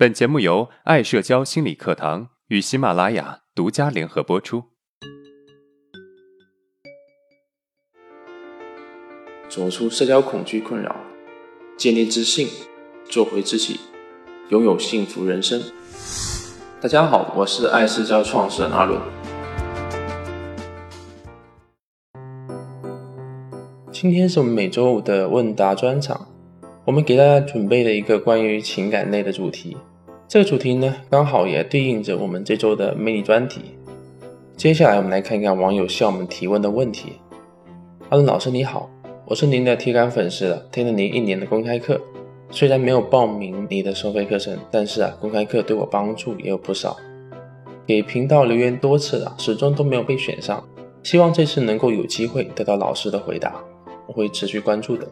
本节目由爱社交心理课堂与喜马拉雅独家联合播出。走出社交恐惧困扰，建立自信，做回自己，拥有幸福人生。大家好，我是爱社交创始人阿伦。今天是我们每周五的问答专场，我们给大家准备了一个关于情感类的主题。这个主题呢，刚好也对应着我们这周的魅力专题。接下来我们来看一看网友向我们提问的问题。阿伦老师你好，我是您的铁杆粉丝了，听了您一年的公开课，虽然没有报名你的收费课程，但是啊，公开课对我帮助也有不少。给频道留言多次了，始终都没有被选上，希望这次能够有机会得到老师的回答。我会持续关注的。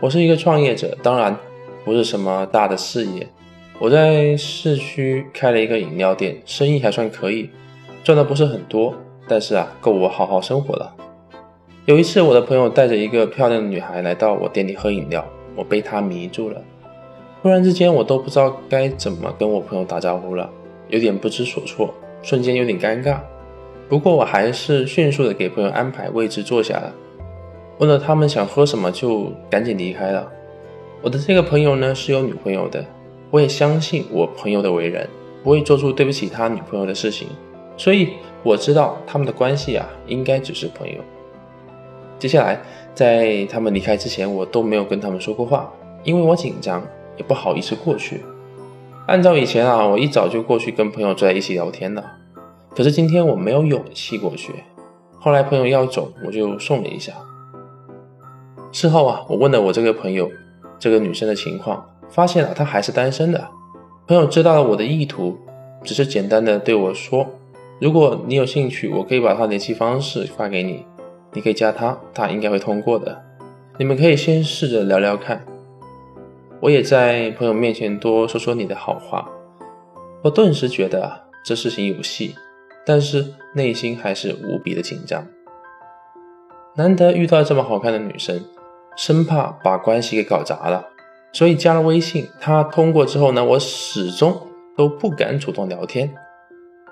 我是一个创业者，当然不是什么大的事业。我在市区开了一个饮料店，生意还算可以，赚的不是很多，但是啊，够我好好生活了。有一次，我的朋友带着一个漂亮的女孩来到我店里喝饮料，我被她迷住了。突然之间，我都不知道该怎么跟我朋友打招呼了，有点不知所措，瞬间有点尴尬。不过我还是迅速的给朋友安排位置坐下了，问了他们想喝什么，就赶紧离开了。我的这个朋友呢是有女朋友的，我也相信我朋友的为人，不会做出对不起他女朋友的事情，所以我知道他们的关系啊应该只是朋友。接下来在他们离开之前，我都没有跟他们说过话，因为我紧张，也不好意思过去。按照以前啊，我一早就过去跟朋友坐在一起聊天了。可是今天我没有勇气过去。后来朋友要走，我就送了一下。事后啊，我问了我这个朋友，这个女生的情况，发现了她还是单身的。朋友知道了我的意图，只是简单的对我说：“如果你有兴趣，我可以把她联系方式发给你，你可以加她，她应该会通过的。你们可以先试着聊聊看。”我也在朋友面前多说说你的好话。我顿时觉得啊，这事情有戏。但是内心还是无比的紧张，难得遇到这么好看的女生，生怕把关系给搞砸了，所以加了微信。她通过之后呢，我始终都不敢主动聊天，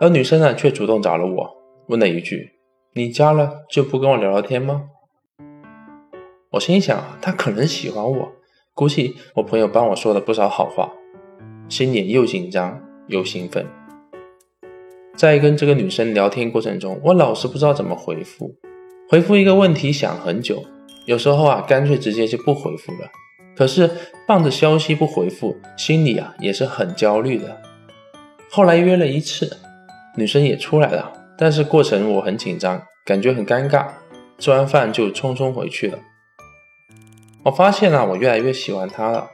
而女生呢却主动找了我，问了一句：“你加了就不跟我聊聊天吗？”我心想，她可能喜欢我，估计我朋友帮我说了不少好话，心里又紧张又兴奋。在跟这个女生聊天过程中，我老是不知道怎么回复，回复一个问题想很久，有时候啊干脆直接就不回复了。可是放着消息不回复，心里啊也是很焦虑的。后来约了一次，女生也出来了，但是过程我很紧张，感觉很尴尬。吃完饭就匆匆回去了。我发现啊，我越来越喜欢她了，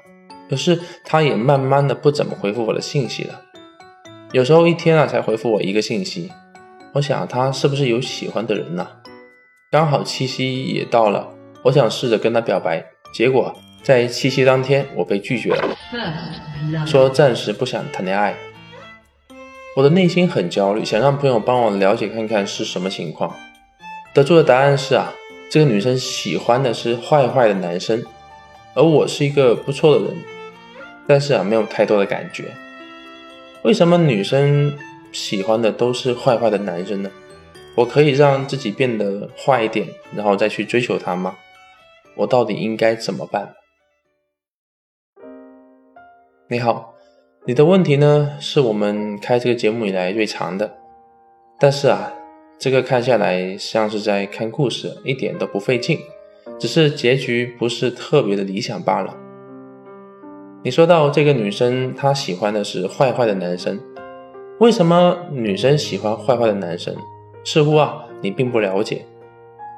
可是她也慢慢的不怎么回复我的信息了。有时候一天啊才回复我一个信息，我想他是不是有喜欢的人呢？刚好七夕也到了，我想试着跟她表白，结果在七夕当天我被拒绝了，说暂时不想谈恋爱。我的内心很焦虑，想让朋友帮我了解看看是什么情况。得出的答案是啊，这个女生喜欢的是坏坏的男生，而我是一个不错的人，但是啊没有太多的感觉。为什么女生喜欢的都是坏坏的男生呢？我可以让自己变得坏一点，然后再去追求他吗？我到底应该怎么办？你好，你的问题呢是我们开这个节目以来最长的，但是啊，这个看下来像是在看故事，一点都不费劲，只是结局不是特别的理想罢了。你说到这个女生，她喜欢的是坏坏的男生，为什么女生喜欢坏坏的男生？似乎啊，你并不了解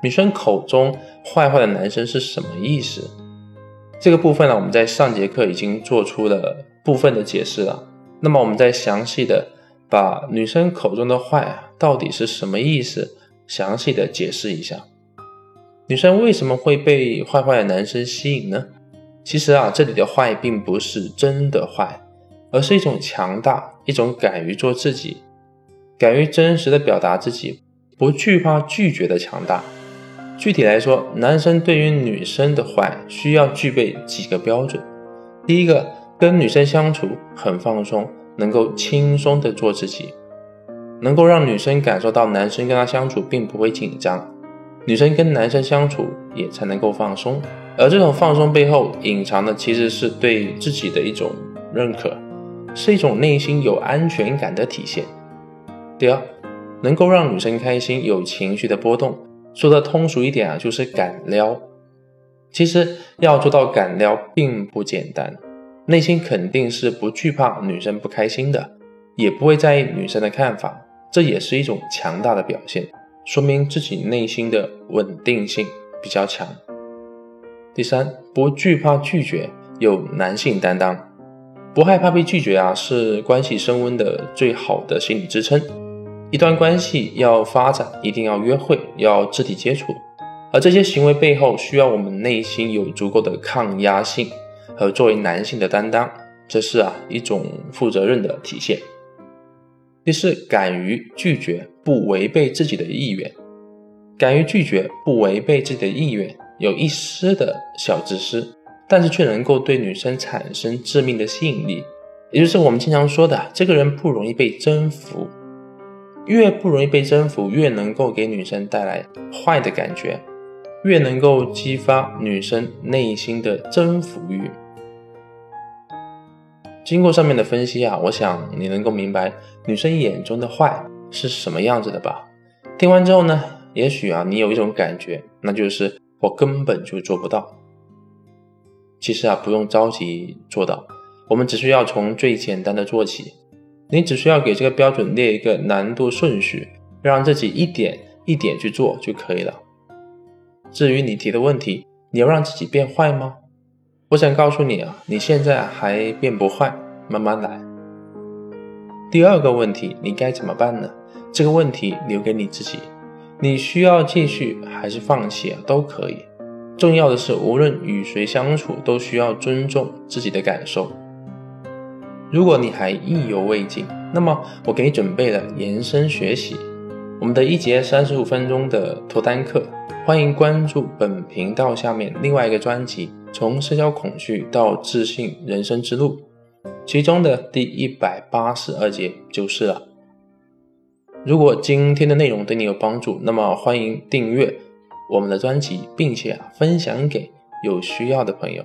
女生口中坏坏的男生是什么意思。这个部分呢，我们在上节课已经做出了部分的解释了。那么，我们再详细的把女生口中的坏到底是什么意思，详细的解释一下。女生为什么会被坏坏的男生吸引呢？其实啊，这里的坏并不是真的坏，而是一种强大，一种敢于做自己，敢于真实的表达自己，不惧怕拒绝的强大。具体来说，男生对于女生的坏需要具备几个标准。第一个跟女生相处很放松，能够轻松的做自己，能够让女生感受到男生跟她相处并不会紧张，女生跟男生相处也才能够放松。而这种放松背后隐藏的其实是对自己的一种认可，是一种内心有安全感的体现。第二，能够让女生开心，有情绪的波动，说的通俗一点啊，就是敢撩。其实要做到敢撩并不简单，内心肯定是不惧怕女生不开心的，也不会在意女生的看法，这也是一种强大的表现，说明自己内心的稳定性比较强。第三，不惧怕拒绝，有男性担当，不害怕被拒绝啊，是关系升温的最好的心理支撑。一段关系要发展，一定要约会，要肢体接触。而这些行为背后，需要我们内心有足够的抗压性和作为男性的担当，这是啊一种负责任的体现。第四，敢于拒绝，不违背自己的意愿。敢于拒绝，不违背自己的意愿，有一丝的小自私，但是却能够对女生产生致命的吸引力。也就是我们经常说的，这个人不容易被征服。越不容易被征服，越能够给女生带来坏的感觉。越能够激发女生内心的征服欲。经过上面的分析啊，我想你能够明白女生眼中的坏是什么样子的吧？听完之后呢，也许啊，你有一种感觉，那就是我根本就做不到。其实啊，不用着急做到，我们只需要从最简单的做起。你只需要给这个标准列一个难度顺序，让自己一点一点去做就可以了。至于你提的问题，你要让自己变坏吗？我想告诉你啊，你现在还变不坏，慢慢来。第二个问题，你该怎么办呢？这个问题留给你自己，你需要继续还是放弃啊，都可以。重要的是，无论与谁相处，都需要尊重自己的感受。如果你还意犹未尽，那么我给你准备了延伸学习，我们的一节三十五分钟的脱单课。欢迎关注本频道下面另外一个专辑《从社交恐惧到自信人生之路》，其中的第一百八十二节就是了。如果今天的内容对你有帮助，那么欢迎订阅我们的专辑，并且啊分享给有需要的朋友。